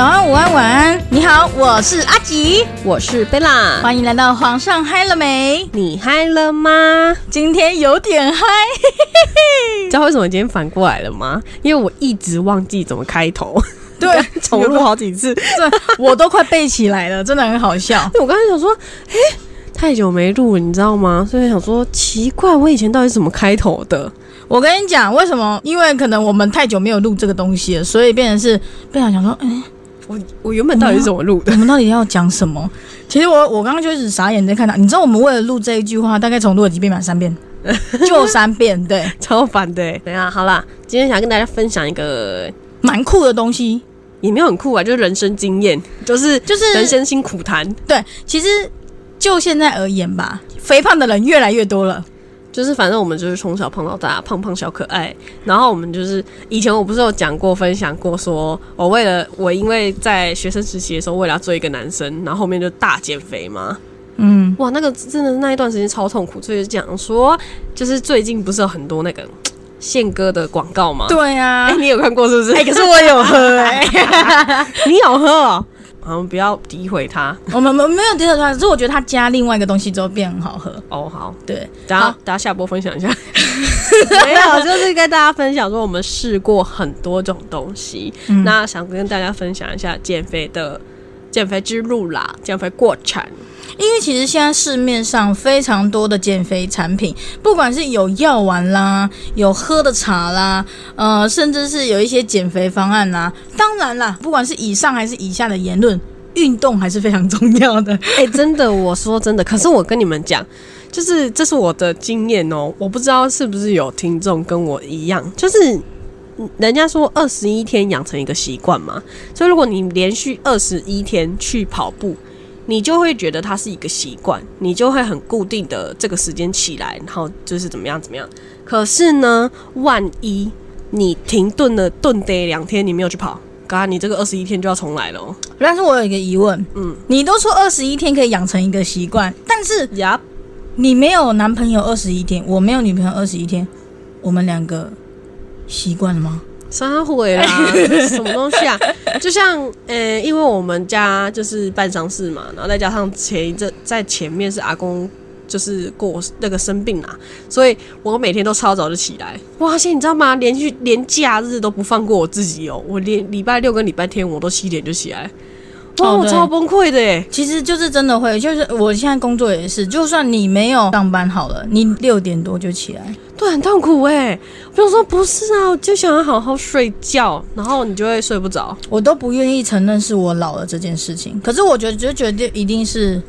早安、午安、晚安，你好，我是阿吉，我是贝拉，欢迎来到皇上嗨了没？你嗨了吗？今天有点嗨，知道为什么今天反过来了吗？因为我一直忘记怎么开头，对，重录好几次，这我都快背起来了，真的很好笑。我刚才想说，哎，太久没录，你知道吗？所以想说，奇怪，我以前到底怎么开头的？我跟你讲，为什么？因为可能我们太久没有录这个东西了，所以变成是贝拉想说，哎。我我原本到底是怎么录的？我们到底要讲什么？其实我我刚刚就一直傻眼在看他。你知道我们为了录这一句话，大概重录了几遍嘛？三遍，就三遍，对，超烦的。等下好啦，今天想跟大家分享一个蛮酷的东西，也没有很酷啊，就是人生经验，就是就是人生辛苦谈。对，其实就现在而言吧，肥胖的人越来越多了。就是反正我们就是从小胖到大，胖胖小可爱。然后我们就是以前我不是有讲过、分享过，说我为了我因为在学生时期的时候，为了要追一个男生，然后后面就大减肥嘛。嗯，哇，那个真的那一段时间超痛苦。所以讲说，就是最近不是有很多那个宪哥的广告吗？对呀，哎，你有看过是不是？哎，可是我有喝，哎，你有喝。我们不要诋毁他，我们没没有诋毁他，只是我觉得他加另外一个东西之后变很好喝。哦，好，对，大家大家下播分享一下。没有，就是跟大家分享说我们试过很多种东西，那想跟大家分享一下减肥的减肥之路啦，减肥过程。因为其实现在市面上非常多的减肥产品，不管是有药丸啦，有喝的茶啦，呃，甚至是有一些减肥方案啦。当然啦，不管是以上还是以下的言论，运动还是非常重要的。哎，真的，我说真的，可是我跟你们讲，就是这是我的经验哦，我不知道是不是有听众跟我一样，就是人家说二十一天养成一个习惯嘛，所以如果你连续二十一天去跑步。你就会觉得它是一个习惯，你就会很固定的这个时间起来，然后就是怎么样怎么样。可是呢，万一你停顿了顿得两天，你没有去跑，嘎，你这个二十一天就要重来了。但是我有一个疑问，嗯，你都说二十一天可以养成一个习惯，但是呀，你没有男朋友二十一天，我没有女朋友二十一天，我们两个习惯了吗？撒回啦，什么东西啊？就像呃，因为我们家就是办丧事嘛，然后再加上前一阵在前面是阿公就是过那个生病啦，所以我每天都超早就起来。哇，现在你知道吗？连续连假日都不放过我自己哦，我连礼拜六跟礼拜天我都七点就起来。哇，我超崩溃的耶！其实就是真的会，就是我现在工作也是，就算你没有上班好了，你六点多就起来，对，很痛苦哎。我说不是啊，我就想要好好睡觉，然后你就会睡不着。我都不愿意承认是我老了这件事情，可是我觉得就觉得一定是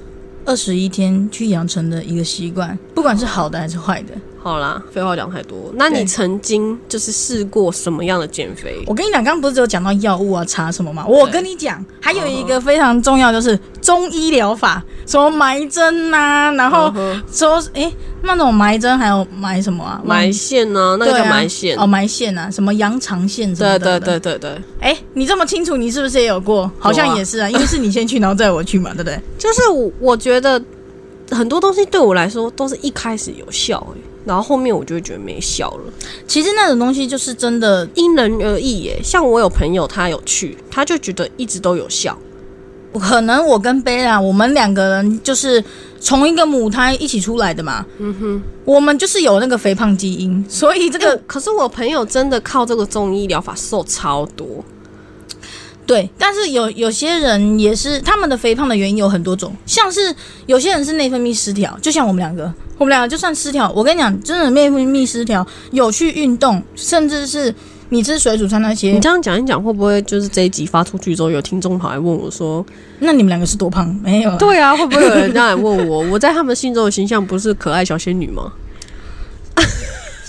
二十一天去养成的一个习惯，不管是好的还是坏的。好啦，废话讲太多。那你曾经就是试过什么样的减肥？我跟你讲，刚刚不是只有讲到药物啊、茶什么吗？我跟你讲，还有一个非常重要，就是中医疗法，什么埋针呐，然后说，哎，那种埋针还有埋什么啊？埋线呢？那个叫埋线哦，埋线啊，什么羊肠线什么的。对对对对对。哎，你这么清楚，你是不是也有过？好像也是啊，因为是你先去，然后再我去嘛，对不对？就是我我觉得很多东西对我来说都是一开始有效哎。然后后面我就会觉得没效了。其实那种东西就是真的因人而异耶。像我有朋友他有去，他就觉得一直都有效。可能我跟贝拉我们两个人就是从一个母胎一起出来的嘛。嗯哼，我们就是有那个肥胖基因，所以这个可是我朋友真的靠这个中医疗法瘦超多。对，但是有有些人也是他们的肥胖的原因有很多种，像是有些人是内分泌失调，就像我们两个，我们两个就算失调，我跟你讲，真的内分泌失调，有去运动，甚至是你吃水煮餐那些，你这样讲一讲，会不会就是这一集发出去之后，有听众跑来问我说，那你们两个是多胖？没有？对啊，会不会有人这样来问我？我在他们心中的形象不是可爱小仙女吗？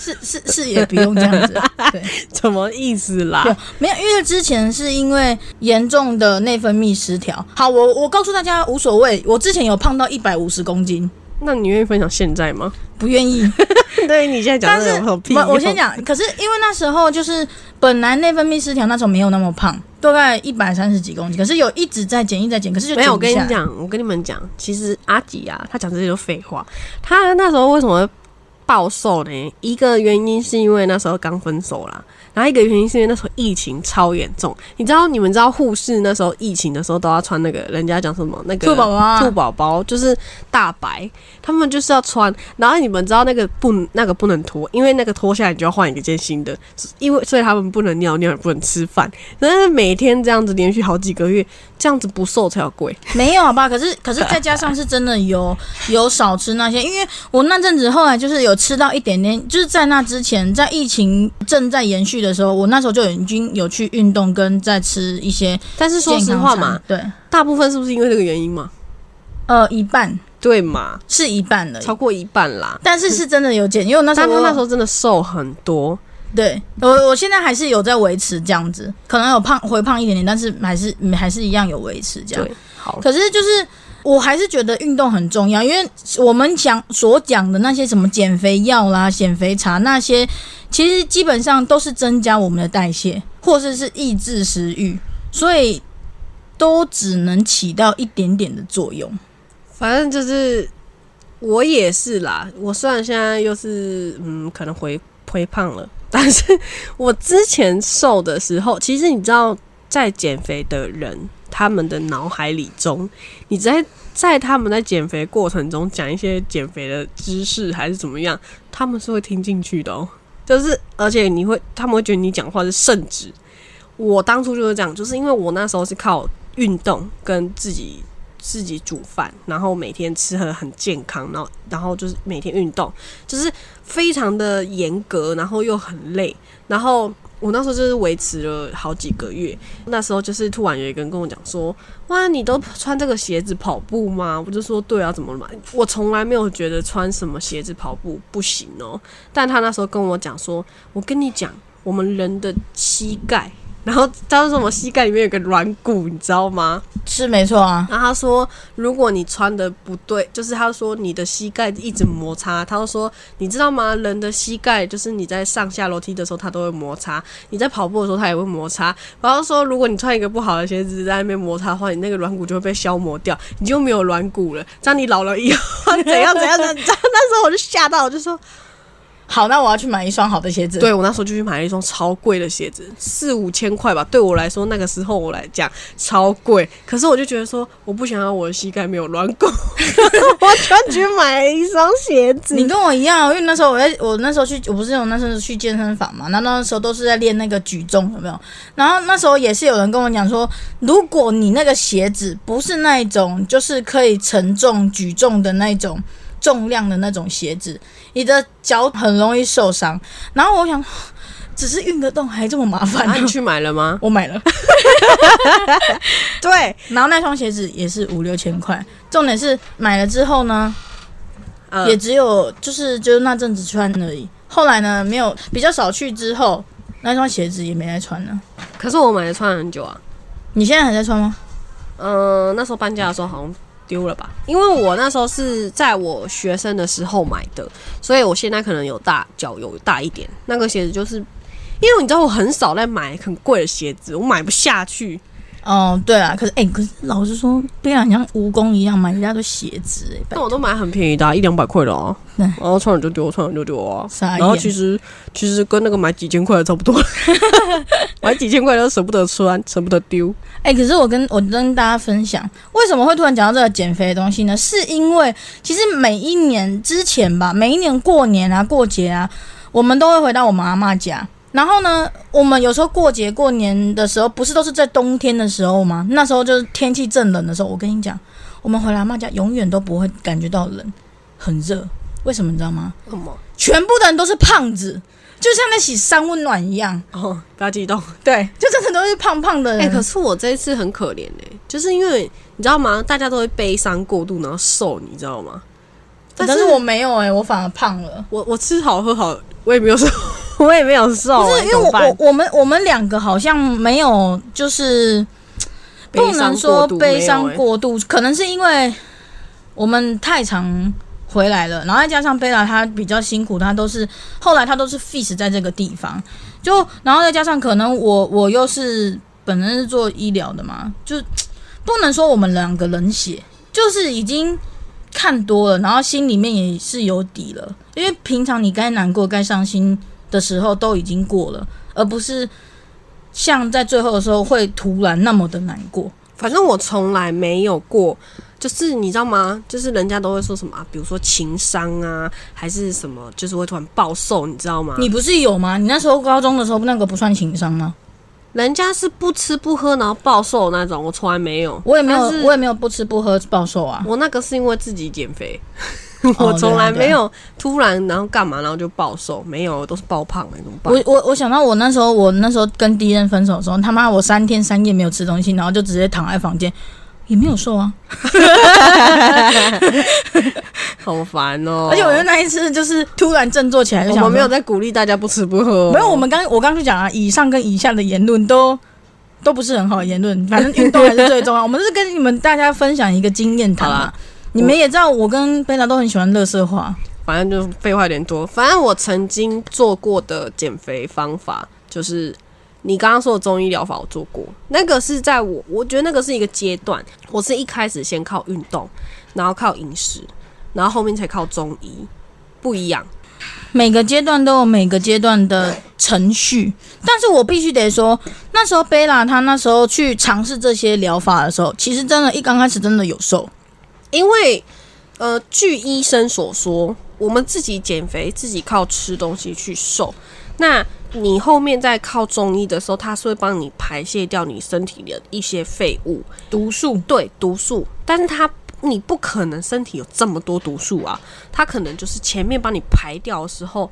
是是是，也不用这样子，对，什么意思啦？没有，因为之前是因为严重的内分泌失调。好，我我告诉大家无所谓，我之前有胖到一百五十公斤。那你愿意分享现在吗？不愿意。对你现在讲的有屁。我先讲，可是因为那时候就是本来内分泌失调，那时候没有那么胖，大概一百三十几公斤，可是有一直在减，一直在减，可是就没有。我跟你讲，我跟你们讲，其实阿吉啊，他讲这些都废话。他那时候为什么？暴瘦呢？一个原因是因为那时候刚分手啦，然后一个原因是因为那时候疫情超严重。你知道你们知道护士那时候疫情的时候都要穿那个人家讲什么那个兔宝宝啊兔宝宝就是大白，他们就是要穿。然后你们知道那个不那个不能脱，因为那个脱下来你就要换一件新的，因为所以他们不能尿尿也不能吃饭，但是每天这样子连续好几个月，这样子不瘦才有贵。没有好吧？可是可是 再加上是真的有有少吃那些，因为我那阵子后来就是有吃到一点点，就是在那之前，在疫情正在延续的时候，我那时候就已经有去运动跟在吃一些但是说实话嘛，，对，大部分是不是因为这个原因嘛？呃，一半。对嘛，是一半了，超过一半啦。但是是真的有减，因为我那时候但他那时候真的瘦很多，对。我我现在还是有在维持这样子，可能有胖回胖一点点，但是还是还是一样有维持这样。对，好，可是就是我还是觉得运动很重要，因为我们讲所讲的那些什么减肥药啦、减肥茶那些，其实基本上都是增加我们的代谢，或者是抑制食欲，所以都只能起到一点点的作用。反正就是我也是啦。我虽然现在又是嗯，可能回回胖了，但是我之前瘦的时候，其实你知道，在减肥的人，他们的脑海里中，你在在他们在减肥过程中讲一些减肥的知识还是怎么样，他们是会听进去的哦。就是而且你会，他们会觉得你讲话是圣旨。我当初就是这样，就是因为我那时候是靠运动跟自己自己煮饭，然后每天吃的很健康，然后然后就是每天运动，就是非常的严格，然后又很累，然后我那时候就是维持了好几个月。那时候就是突然有一个人跟我讲说：“哇，你都穿这个鞋子跑步吗？”我就说：“对啊，怎么了？我从来没有觉得穿什么鞋子跑步不行哦。”但他那时候跟我讲说：“我跟你讲，我们人的膝盖。”然后他说什么膝盖里面有个软骨，你知道吗？是没错啊，然后他说，如果你穿的不对，就是他说你的膝盖一直摩擦。他说，你知道吗？人的膝盖就是你在上下楼梯的时候，它都会摩擦；你在跑步的时候，它也会摩擦。然后说，如果你穿一个不好的鞋子在那边摩擦的话，你那个软骨就会被消磨掉，你就没有软骨了。这样你老了以后怎样怎样怎样？那时候我就吓到，我就说，好，那我要去买一双好的鞋子。对我那时候就去买了一双超贵的鞋子，四五千块吧。对我来说，那个时候我来讲超贵。可是我就觉得说，我不想要我的膝盖没有软骨，我就去买了一双鞋子。你跟我一样，因为那时候我在我那时候去，我不是有那时候去健身房嘛，那那时候都是在练那个举重，有没有？然后那时候也是有人跟我讲说，如果你那个鞋子不是那一种，就是可以承重举重的那种重量的那种鞋子，你的脚很容易受伤。然后我想，只是运个动还这么麻烦、啊，你去买了吗？我买了，对，然后那双鞋子也是五六千块。重点是买了之后呢，嗯也只有就是就是那阵子穿而已。后来呢，没有比较少去之后，那双鞋子也没再穿了。可是我买了穿了很久啊。你现在还在穿吗？嗯、那时候搬家的时候好像丢了吧，因为我那时候是在我学生的时候买的，所以我现在可能有大脚有大一点。那个鞋子就是，因为你知道我很少在买很贵的鞋子，我买不下去。哦，对啊，可是哎、可是老实说，贝尔像蜈蚣一样买一大堆鞋子、哎，拜但我都买很便宜的、啊，一两百块的哦、对然后穿了就丢，穿了就丢啊。然后其实其实跟那个买几千块的差不多，买几千块都舍不得穿，舍不得丢。哎、可是我跟我跟大家分享，为什么会突然讲到这个减肥的东西呢？是因为其实每一年之前吧，每一年过年啊、过节啊，我们都会回到我们阿妈家。然后呢，我们有时候过节过年的时候，不是都是在冬天的时候吗？那时候就是天气正冷的时候。我跟你讲，我们回来妈家永远都不会感觉到冷，很热。为什么你知道吗？什么？全部的人都是胖子，就像在洗三温暖一样。哦，不要激动。对，就真的都是胖胖的人。哎、可是我这一次很可怜哎、就是因为你知道吗？大家都会悲伤过度，然后瘦，你知道吗？但是但是我没有哎、我反而胖了。我我吃好喝好，我也没有瘦，我也没有瘦、欸，不是因为我我我们我们两个好像没有，就是不能说悲伤过过度，可能是因为我们太常回来了，然后再加上贝拉她比较辛苦，她都是后来她都是 fish 在这个地方，就然后再加上可能我我又是本身是做医疗的嘛，就不能说我们两个冷血，就是已经看多了，然后心里面也是有底了，因为平常你该难过、该伤心的时候都已经过了，而不是像在最后的时候会突然那么的难过。反正我从来没有过，就是你知道吗？就是人家都会说什么啊，比如说情商啊，还是什么，就是会突然暴瘦，你知道吗？你不是有吗？你那时候高中的时候那个不算情商吗？人家是不吃不喝然后暴瘦那种，我从来没有。我也没有，我也没有不吃不喝暴瘦啊。我那个是因为自己减肥，哦 我从来没有突然然后干嘛然后就暴瘦，没有，都是暴胖的，怎么办我？我我想到我那时候，我那时候跟第一任分手的时候，他妈我三天三夜没有吃东西，然后就直接躺在房间，也没有瘦啊。好烦哦！而且我觉得那一次就是突然振作起来，就想说我们没有在鼓励大家不吃不喝哦，没有，我们刚我刚就讲啊，以上跟以下的言论都都不是很好的言论，反正运动还是最重要。我们是跟你们大家分享一个经验谈嘛好啦。你们也知道，我跟贝拉都很喜欢乐色话。反正就废话有点多。反正我曾经做过的减肥方法，就是你刚刚说的中医疗法，我做过。那个是在我，我觉得那个是一个阶段。我是一开始先靠运动，然后靠饮食，然后后面才靠中医，不一样。每个阶段都有每个阶段的程序，但是我必须得说，那时候贝拉她那时候去尝试这些疗法的时候，其实真的，一刚开始真的有瘦。因为呃，据医生所说，我们自己减肥，自己靠吃东西去瘦。那你后面在靠中医的时候，它是会帮你排泄掉你身体的一些废物，毒素对毒素，但是它你不可能身体有这么多毒素啊，它可能就是前面帮你排掉的时候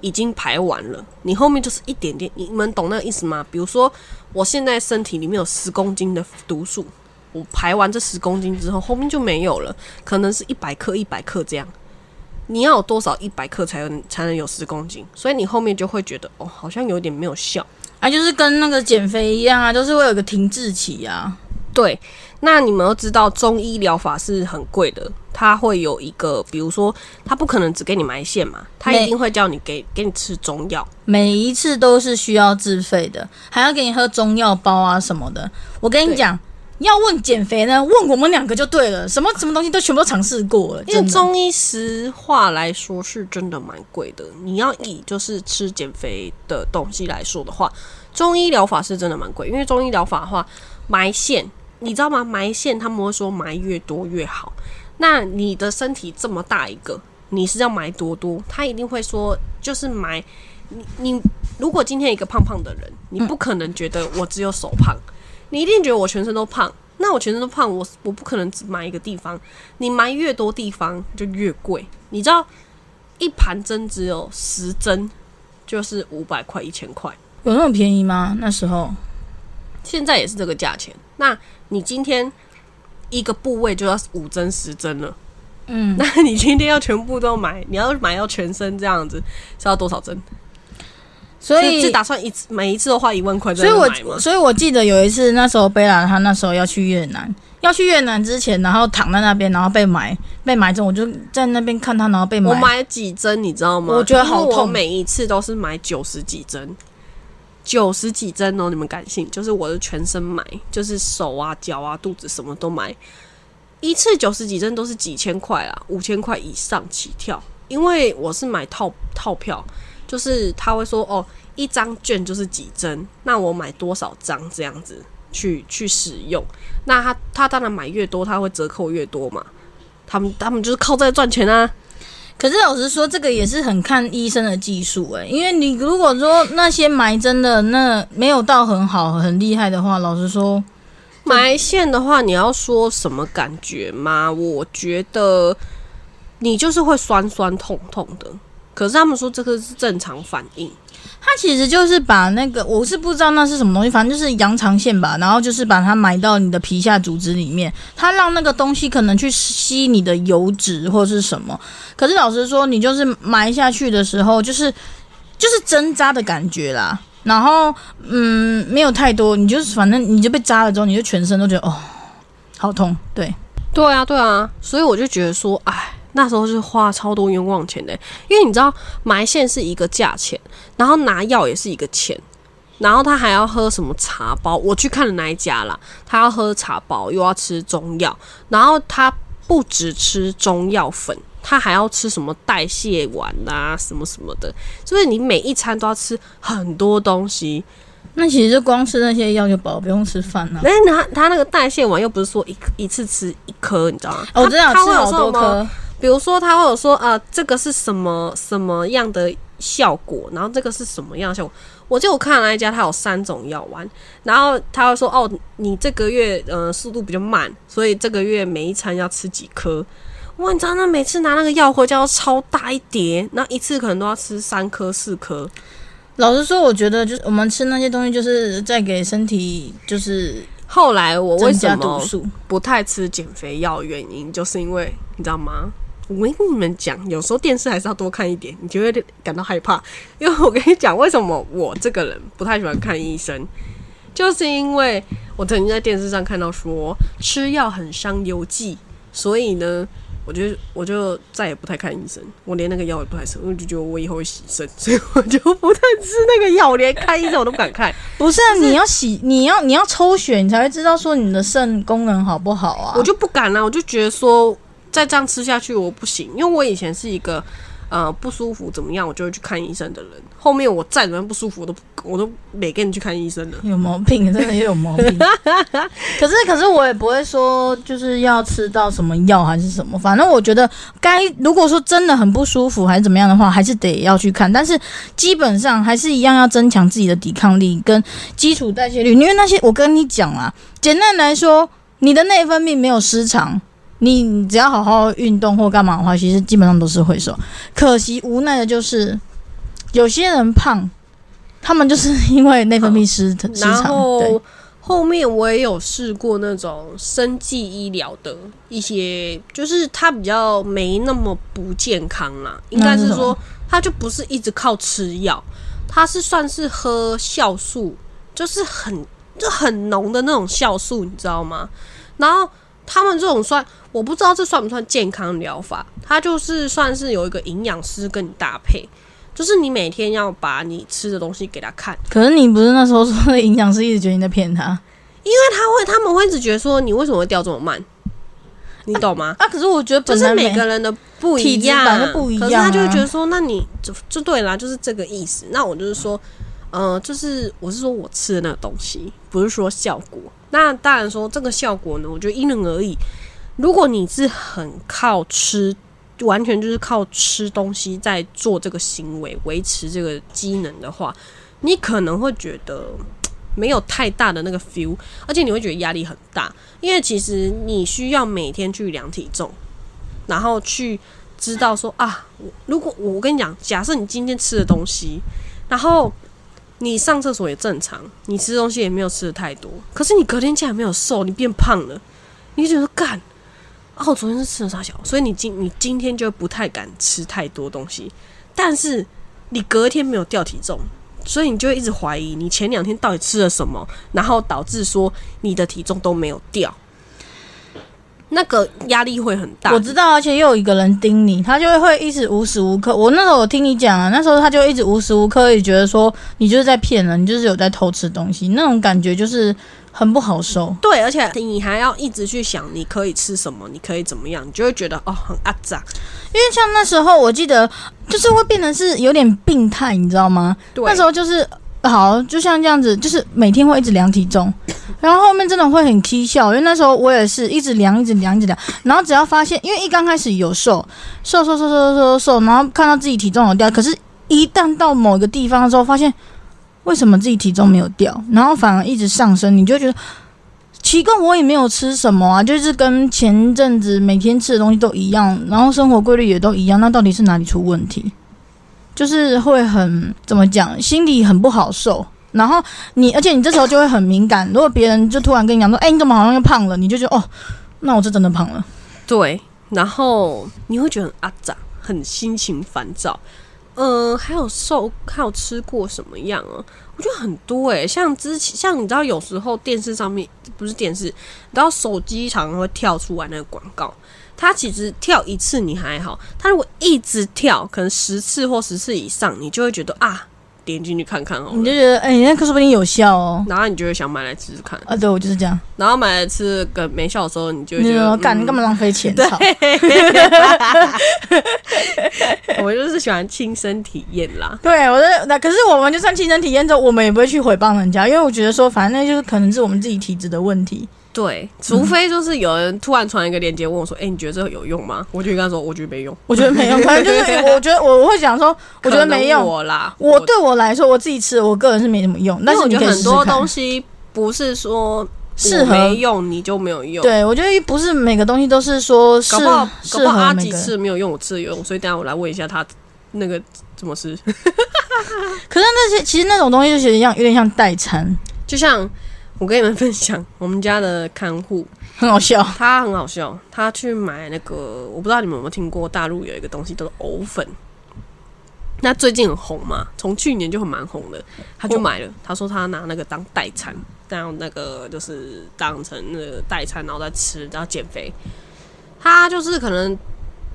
已经排完了，你后面就是一点点，你们懂那个意思吗？比如说我现在身体里面有十公斤的毒素，我排完这十公斤之后，后面就没有了，可能是一百克一百克这样。你要有多少一百克才能才能有十公斤？所以你后面就会觉得哦，好像有点没有效。啊，就是跟那个减肥一样啊，就是会有个停滞期啊。对，那你们都知道中医疗法是很贵的，它会有一个，比如说，它不可能只给你埋线嘛，它一定会叫你给给你吃中药。每一次都是需要自费的，还要给你喝中药包啊什么的。我跟你讲，要问减肥呢，问我们两个就对了，什么什么东西都全部都尝试过了。因为中医实话来说是真的蛮贵的，你要以就是吃减肥的东西来说的话，中医疗法是真的蛮贵。因为中医疗法的话，埋线你知道吗？埋线他们会说埋越多越好。那你的身体这么大一个，你是要埋多多？他一定会说就是埋你你如果今天一个胖胖的人，你不可能觉得我只有手胖，你一定觉得我全身都胖。那我全身都胖，我我不可能只埋一个地方，你埋越多地方就越贵。你知道一盘针只有十针，就是五百块一千块，有那么便宜吗？那时候现在也是这个价钱。那你今天一个部位就要五针十针了，嗯，那你今天要全部都买，你要买到全身这样子是要多少针？所以是打算一次每一次都花一万块在所以我？所以我记得有一次，那时候贝拉她那时候要去越南，要去越南之前，然后躺在那边，然后被埋被埋中，我就在那边看她，然后被埋。我买了几针，你知道吗？我觉得好痛每一次都是买九十几针，九十几针哦，你们敢信？就是我的全身买，就是手啊、脚啊、肚子什么都买，一次九十几针都是几千块啦，五千块以上起跳。因为我是买套套票，就是他会说哦，一张券就是几针，那我买多少张这样子去去使用。那他他当然买越多，他会折扣越多嘛。他们他们就是靠这赚钱啊。可是老实说，这个也是很看医生的技术诶、因为你如果说那些埋针的那没有到很好很厉害的话，老实说，埋线的话，你要说什么感觉吗？我觉得你就是会酸酸痛痛的。可是他们说这个是正常反应，它其实就是把那个我是不知道那是什么东西，反正就是羊肠线吧，然后就是把它埋到你的皮下组织里面，它让那个东西可能去吸你的油脂或是什么。可是老实说，你就是埋下去的时候，就是就是针扎的感觉啦。然后嗯，没有太多，你就是反正你就被扎了之后，你就全身都觉得哦，好痛。对，对啊，对啊，所以我就觉得说，哎，那时候是花超多冤枉钱的，因为你知道埋线是一个价钱，然后拿药也是一个钱，然后他还要喝什么茶包，我去看了那一家啦，他要喝茶包，又要吃中药，然后他。不只吃中药粉，他还要吃什么代谢丸啊，什么什么的，所以你每一餐都要吃很多东西。那其实光吃那些药就饱，不用吃饭了。但是他他那个代谢丸又不是说一一次吃一颗，你知道吗？我知道他吃好多颗，比如说，他会有说，呃，这个是什么什么样的效果，然后这个是什么样的效果。我记得我看了那一家，它有三种药丸，然后他会说，哦，你这个月呃速度比较慢，所以这个月每一餐要吃几颗。哇，你知道那每次拿那个药回家要超大一叠，然后一次可能都要吃三颗四颗。老实说，我觉得就是我们吃那些东西，就是在给身体就是后来我为什么。不太吃减肥药原因，就是因为你知道吗？我跟你们讲，有时候电视还是要多看一点，你就会感到害怕。因为我跟你讲，为什么我这个人不太喜欢看医生，就是因为我曾经在电视上看到说吃药很伤邮寄，所以呢，我就我就再也不太看医生，我连那个药也不太吃，我就觉得我以后会洗肾，所以我就不太吃那个药，我连看医生我都不敢看。不是啊，你要洗，你要你要抽血，你才会知道说你的肾功能好不好啊。我就不敢了，我就觉得说再这样吃下去我不行，因为我以前是一个呃不舒服怎么样我就会去看医生的人，后面我再怎么样不舒服我都我都没跟你去看医生了。有毛病，真的也有毛病。可是，可是我也不会说就是要吃到什么药还是什么，反正我觉得该如果说真的很不舒服还是怎么样的话，还是得要去看。但是基本上还是一样要增强自己的抵抗力跟基础代谢率，因为那些我跟你讲啊，简单来说，你的内分泌没有失常。你你只要好好运动或干嘛的话，其实基本上都是会瘦。可惜无奈的就是，有些人胖，他们就是因为内分泌失失然常。然后，后面我也有试过那种生计医疗的一些，就是它比较没那么不健康啦，应该是说它就不是一直靠吃药，它是算是喝酵素，就是很就很浓的那种酵素，你知道吗？然后他们这种算，我不知道这算不算健康疗法，它就是算是有一个营养师跟你搭配。就是你每天要把你吃的东西给他看，可是你不是那时候说营养师一直觉得你在骗他因为他会他们会一直觉得说你为什么会掉这么慢，你懂吗？啊？可是我觉得就是每个人的不一样，体质不一样啊可是他就会觉得说，那你就就对啦，就是这个意思。那我就是说，呃，就是我是说我吃的那个东西，不是说效果。那当然说这个效果呢，我觉得因人而异。如果你是很靠吃，完全就是靠吃东西在做这个行为，维持这个机能的话，你可能会觉得没有太大的那个 feel，而且你会觉得压力很大，因为其实你需要每天去量体重，然后去知道说啊，如果我跟你讲，假设你今天吃的东西，然后你上厕所也正常，你吃东西也没有吃的太多，可是你隔天竟然没有瘦，你变胖了，你就觉得干。哦，我昨天是吃了啥小，所以你今你今天就不太敢吃太多东西，但是你隔天没有掉体重，所以你就一直怀疑你前两天到底吃了什么，然后导致说你的体重都没有掉，那个压力会很大。我知道，而且又有一个人盯你，他就会会一直无时无刻。我那时候我听你讲啊，那时候他就一直无时无刻也觉得说你就是在骗人，你就是有在偷吃东西，那种感觉就是很不好受。对，而且你还要一直去想你可以吃什么，你可以怎么样，你就会觉得哦很阿杂。因为像那时候我记得就是会变成是有点病态，你知道吗？对，那时候就是好，就像这样子，就是每天会一直量体重，然后后面真的会很踢笑，因为那时候我也是一直量，一直量，一直量，然后只要发现，因为一刚开始有瘦，瘦瘦瘦瘦瘦瘦瘦，然后看到自己体重有掉，可是一旦到某个地方的时候，发现为什么自己体重没有掉，然后反而一直上升，你就觉得。奇怪，我也没有吃什么啊，就是跟前阵子每天吃的东西都一样，然后生活规律也都一样，那到底是哪里出问题？就是会很怎么讲，心里很不好受。然后你，而且你这时候就会很敏感。如果别人就突然跟你讲说：“哎、你怎么好像又胖了？”你就觉得哦，那我是真的胖了。对，然后你会觉得很阿杂，很心情烦躁。呃，还有瘦，还有吃过什么样啊？我觉得很多诶、像之前，像你知道，有时候电视上面不是电视，你知道手机常常会跳出来那个广告，它其实跳一次你还好，它如果一直跳，可能十次或十次以上，你就会觉得啊，点进去看看哦，你就觉得哎，那个说不定有效哦。然后你就会想买来吃吃看。啊，对我就是这样。然后买来吃，跟没效的时候，你就会觉得干，干嘛浪费钱？对 我就是喜欢亲身体验啦。对，我的那可是我们就算亲身体验之后，我们也不会去诽谤人家，因为我觉得说，反正那就是可能是我们自己体质的问题。对，除非就是有人突然传一个链接问我说：“哎、你觉得这个有用吗？”我就跟他说：“我觉得没用。我觉得没用，可能就是 我觉得我会想说，我觉得没用。我啦，我对我来说，我自己吃，我个人是没什么用，但是我觉得很多东西不是说适合没用你就没有用。对，我觉得不是每个东西都是说适搞不好搞适不好阿吉。吃没有用，我吃的有用，所以等下我来问一下他那个怎么吃。可是那些其实那种东西就其实像有点像代餐，就像我跟你们分享，我们家的看护很好笑。他很好笑，他去买那个我不知道你们有没有听过，大陆有一个东西叫做藕粉。那最近很红嘛，从去年就很蛮红的，他就买了。他说他拿那个当代餐，当那个就是当成那个代餐，然后再吃，然后减肥。他就是可能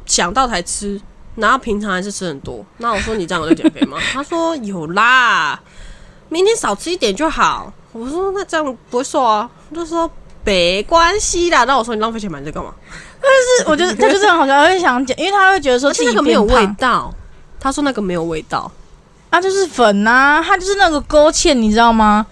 想到才吃，然后平常还是吃很多。那我说你这样有在减肥吗？他说有啦，明天少吃一点就好。我说那这样不会瘦啊？他就说没关系啦。那我说你浪费钱买这干嘛？但是我觉得他就是很好笑，他会想讲，因为他会觉得说而自己且那个没有味道。他说那个没有味道，啊，就是粉呐、它就是那个勾芡，你知道吗？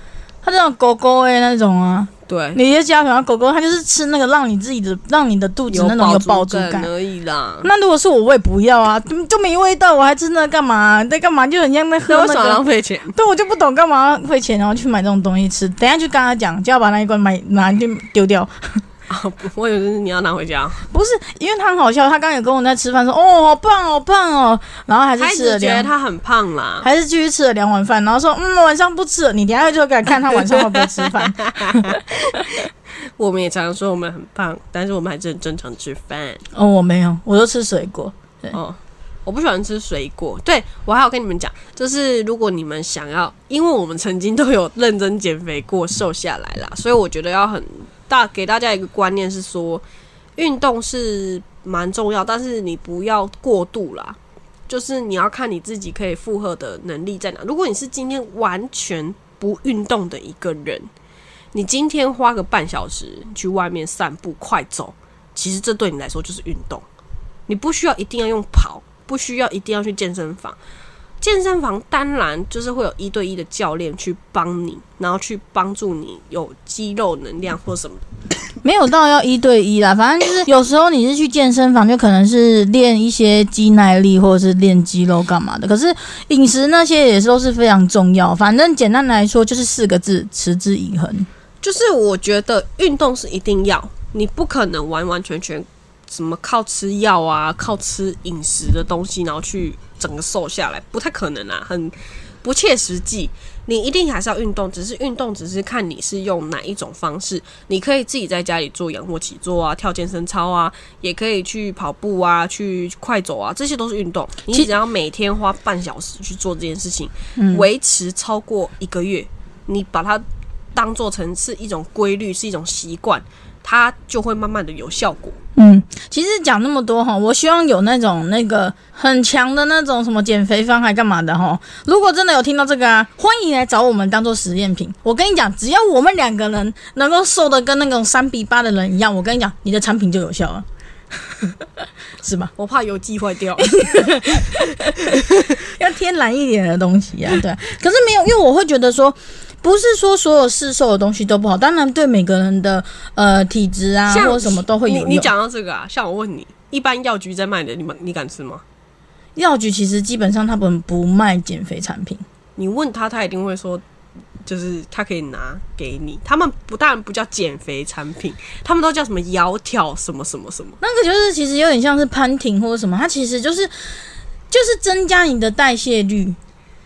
它这种勾勾诶那种啊，对，你就加上狗狗，它就是吃那个让你自己的让你的肚子那种有饱足感。而已啦。那如果是我，我也不要啊，就就没味道，我还吃那干嘛？在干嘛？就很像那喝那个。浪费钱？对，我就不懂干嘛费钱然后去买这种东西吃。等一下就跟他讲，就要把那一罐买拿去丢掉。我以为是你要拿回家，不是，因为他很好笑，他刚刚有跟我在吃饭说，哦，好胖，好胖哦，然后还是他一直觉得吃了两，他很胖啦。还是继续吃了两碗饭，然后说，嗯，晚上不吃了。你等下就敢看他晚上会不会吃饭。我们也常常说我们很胖，但是我们还是很正常吃饭。哦，我没有，我都吃水果。哦，我不喜欢吃水果。对我还要跟你们讲，就是如果你们想要，因为我们曾经都有认真减肥过，瘦下来啦，所以我觉得要很大给大家一个观念是说，运动是蛮重要，但是你不要过度啦。就是你要看你自己可以负荷的能力在哪。如果你是今天完全不运动的一个人，你今天花个半小时去外面散步、快走，其实这对你来说就是运动。你不需要一定要用跑，不需要一定要去健身房。健身房当然就是会有一对一的教练去帮你，然后去帮助你有肌肉能量或什么。没有到要一对一啦，反正就是有时候你是去健身房，就可能是练一些肌耐力或者是练肌肉干嘛的。可是饮食那些也是都是非常重要。反正简单来说就是四个字：持之以恒。就是我觉得运动是一定要，你不可能完完全全什么靠吃药啊，靠吃饮食的东西，然后去整个瘦下来，不太可能啊，很不切实际。你一定还是要运动，只是运动只是看你是用哪一种方式。你可以自己在家里做仰卧起坐啊，跳健身操啊，也可以去跑步啊，去快走啊，这些都是运动。你只要每天花半小时去做这件事情，嗯，维持超过一个月，你把它当做成是一种规律，是一种习惯，它就会慢慢的有效果。嗯，其实讲那么多哈，我希望有那种那个很强的那种什么减肥方还干嘛的哈。如果真的有听到这个啊，欢迎来找我们当做实验品。我跟你讲，只要我们两个人能够瘦的跟那种三比八的人一样，我跟你讲，你的产品就有效了，是吧？我怕油剂坏掉，要天然一点的东西啊，对。可是没有，因为我会觉得说，不是说所有市售的东西都不好，当然对每个人的呃体质啊或者什么都会有。你你讲到这个啊，像我问你，一般药局在卖的，你们你敢吃吗？药局其实基本上他们不卖减肥产品。你问他，他一定会说，就是他可以拿给你。他们不当然不叫减肥产品，他们都叫什么窈窕什么什么什么。那个就是其实有点像是潘婷或者什么，它其实就是就是增加你的代谢率。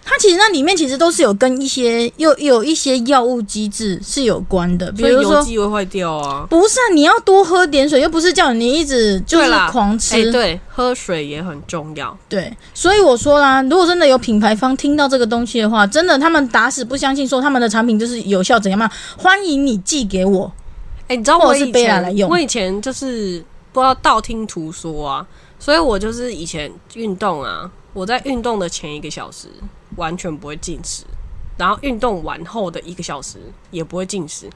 它其实那里面其实都是有跟一些又有一些药物机制是有关的，比所以油如说剂会坏掉啊。不是啊，你要多喝点水，又不是叫你一直就是狂吃。哎、对，喝水也很重要。对，所以我说啦，如果真的有品牌方听到这个东西的话，真的他们打死不相信说他们的产品就是有效怎样嘛？欢迎你寄给我。哎、你知道我是杯拿来，用我以前就是不知道道听途说啊，所以我就是以前运动啊，我在运动的前一个小时，完全不会进食，然后运动完后的一个小时也不会进食。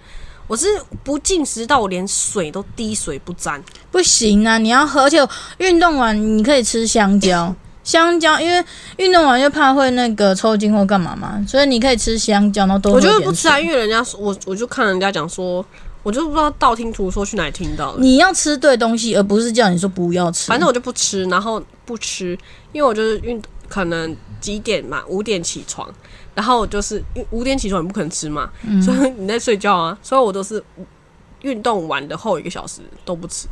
我是不进食到我连水都滴水不沾。不行啊，你要喝，而且运动完你可以吃香蕉，香蕉因为运动完又怕会那个抽筋或干嘛嘛，所以你可以吃香蕉，然后多我就是不吃啊，因为人家我我就看人家讲说，我就不知道道听途说去哪里听到的。你要吃对东西，而不是叫你说不要吃。反正我就不吃，然后不吃，因为我就是运可能几点嘛，五点起床，然后就是因五点起床你不可能吃嘛，嗯。所以你在睡觉啊，所以我都是运动完的后一个小时都不吃，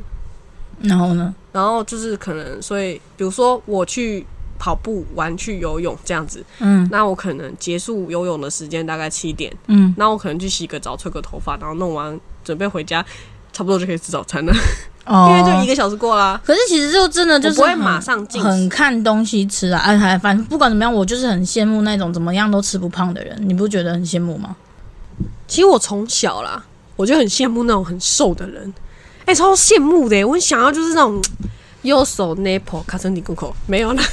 然后呢？然后就是可能所以比如说我去跑步玩去游泳这样子，嗯。那我可能结束游泳的时间大概七点，嗯，那我可能去洗个澡、吹个头发，然后弄完准备回家，差不多就可以吃早餐了，哦因为就一个小时过啦。可是其实就真的就是不会马上进很看东西吃啊，哎，还反正不管怎么样，我就是很羡慕那种怎么样都吃不胖的人，你不觉得很羡慕吗？其实我从小啦，我就很羡慕那种很瘦的人，哎、超羡慕的耶。我很想要就是那种右手 nipple 卡成你裤口没有啦，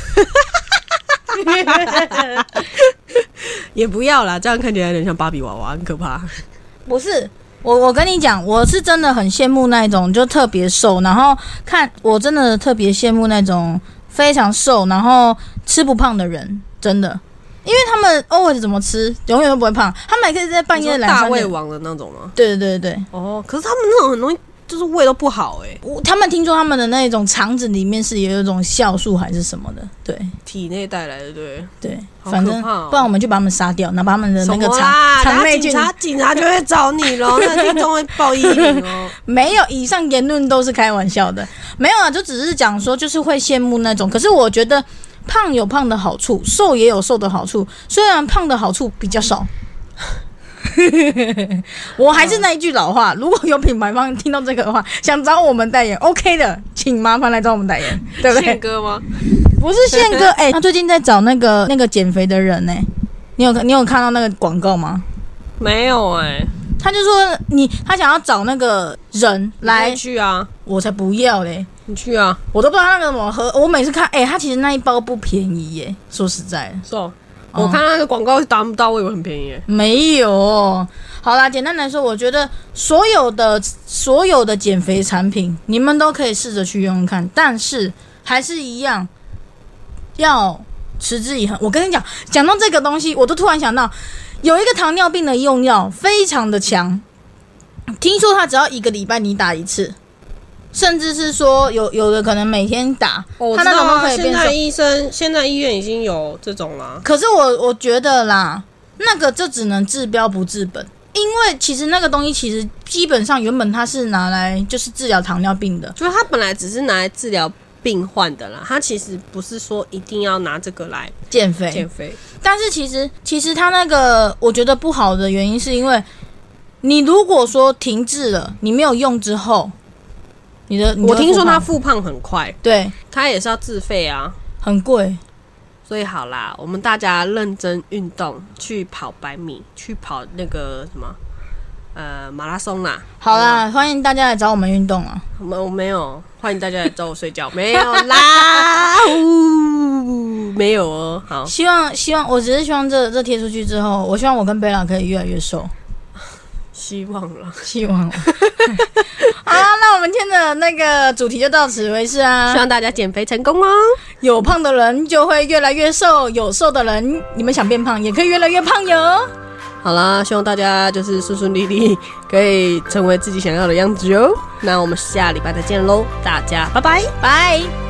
也不要啦，这样看起来有点像芭比娃娃，很可怕。不是，我我跟你讲，我是真的很羡慕那种就特别瘦，然后看我真的特别羡慕那种非常瘦，然后吃不胖的人，真的。因为他们 always 怎么吃，永远都不会胖，他们还可以在半夜你说两三点。大胃王的那种吗？对对对对，哦，可是他们那种很容易就是胃都不好哎，我他们听说他们的那种肠子里面是有一种酵素还是什么的，对体内带来的对。对，好反正不然我们就把他们杀掉，然后把他们的那个什么肠啦？肠内菌警察警察就会找你喽，那听众会报一零哦。没有，以上言论都是开玩笑的，没有啊，就只是讲说，就是会羡慕那种。可是我觉得胖有胖的好处，瘦也有瘦的好处，虽然胖的好处比较少。我还是那一句老话，如果有品牌方听到这个的话，想找我们代言，OK 的，请麻烦来找我们代言，对不对宪？哥吗？不是宪哥，哎、他最近在找那个那个减肥的人呢、你有你有看到那个广告吗？没有哎、他就说你他想要找那个人来来，去啊，我才不要嘞。你去啊，我都不知道他那个怎么喝。我每次看，哎、他其实那一包不便宜耶。说实在的，是哦。我看那个广告达不到，我以为很便宜耶。没有。好啦，简单来说，我觉得所有的所有的减肥产品，你们都可以试着去用用看，但是还是一样要持之以恒。我跟你讲，讲到这个东西，我都突然想到，有一个糖尿病的用药非常的强，听说它只要一个礼拜你打一次。甚至是说有有的可能每天打，哦，他那种都可以现变瘦在医生现在医院已经有这种了。可是我我觉得啦，那个就只能治标不治本，因为其实那个东西其实基本上原本它是拿来就是治疗糖尿病的，就是它本来只是拿来治疗病患的啦，它其实不是说一定要拿这个来减肥。减肥。但是其实其实它那个我觉得不好的原因是因为你如果说停滞了，你没有用之后，你的你我听说他复胖很快，对他也是要自费啊。很贵，所以好啦，我们大家认真运动，去跑百米，去跑那个什么呃马拉松啦。好啦，欢迎大家来找我们运动啊！我们我没有，欢迎大家来找我睡觉，没有啦，呜，没有哦。好，希望希望我只是希望这这贴出去之后，我希望我跟贝拉可以越来越瘦。希望了。希望了。好啦，那我们今天的那个主题就到此为止啊希啊。望大家减肥成功哦。有胖的人就会越来越瘦，有瘦的人，你们想变胖也可以越来越胖哟。好啦，希望大家就是顺顺利利，可以成为自己想要的样子哟。那我们下礼拜再见喽，大家拜拜。拜。